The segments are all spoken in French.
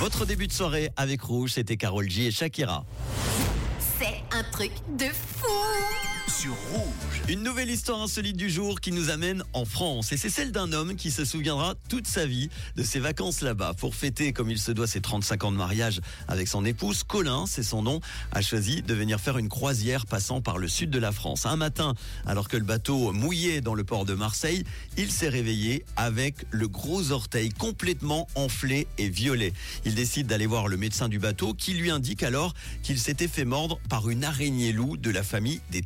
Votre début de soirée avec Rouge, c'était Carol G et Shakira. C'est un truc de fou Rouge. Une nouvelle histoire insolite du jour qui nous amène en France. Et c'est celle d'un homme qui se souviendra toute sa vie de ses vacances là-bas. Pour fêter comme il se doit ses 35 ans de mariage avec son épouse, Colin, c'est son nom, a choisi de venir faire une croisière passant par le sud de la France. Un matin, alors que le bateau mouillait dans le port de Marseille, il s'est réveillé avec le gros orteil complètement enflé et violet. Il décide d'aller voir le médecin du bateau qui lui indique alors qu'il s'était fait mordre par une araignée loup de la famille des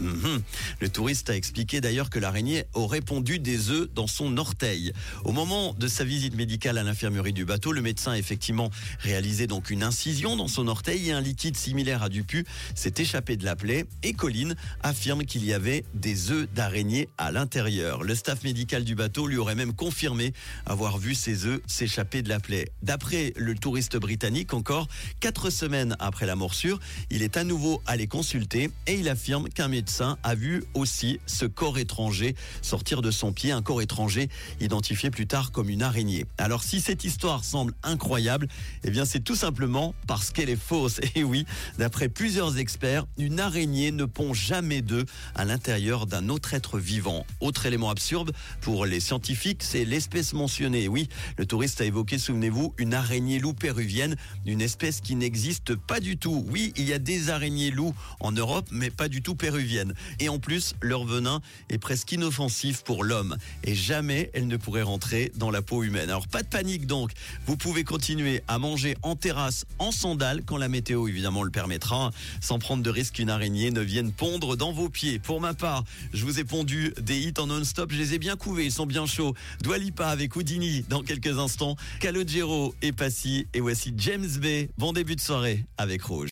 Mhm. Le touriste a expliqué d'ailleurs que l'araignée aurait pondu des œufs dans son orteil. Au moment de sa visite médicale à l'infirmerie du bateau, le médecin a effectivement réalisé donc une incision dans son orteil et un liquide similaire à du pu s'est échappé de la plaie et Colline affirme qu'il y avait des œufs d'araignée à l'intérieur. Le staff médical du bateau lui aurait même confirmé avoir vu ces œufs s'échapper de la plaie. D'après le touriste britannique, encore quatre semaines après la morsure, il est à nouveau allé consulter et il affirme qu'un médecin a vu aussi ce corps étranger sortir de son pied, un corps étranger identifié plus tard comme une araignée. Alors si cette histoire semble incroyable, eh bien c'est tout simplement parce qu'elle est fausse. Et oui, d'après plusieurs experts, une araignée ne pond jamais d'œufs à l'intérieur d'un autre être vivant. Autre élément absurde pour les scientifiques, c'est l'espèce mentionnée. Oui, le touriste a évoqué, souvenez-vous, une araignée loup péruvienne, une espèce qui n'existe pas du tout. Oui, il y a des araignées loups en Europe, mais pas du tout péruvienne. Et en plus, leur venin est presque inoffensif pour l'homme. Et jamais elle ne pourrait rentrer dans la peau humaine. Alors pas de panique donc. Vous pouvez continuer à manger en terrasse, en sandales, quand la météo évidemment le permettra, sans prendre de risque qu'une araignée ne vienne pondre dans vos pieds. Pour ma part, je vous ai pondu des hits en non-stop. Je les ai bien couvés, ils sont bien chauds. Doualipa avec Houdini dans quelques instants. Calogero et Passy. Et voici James Bay. Bon début de soirée avec Rouge.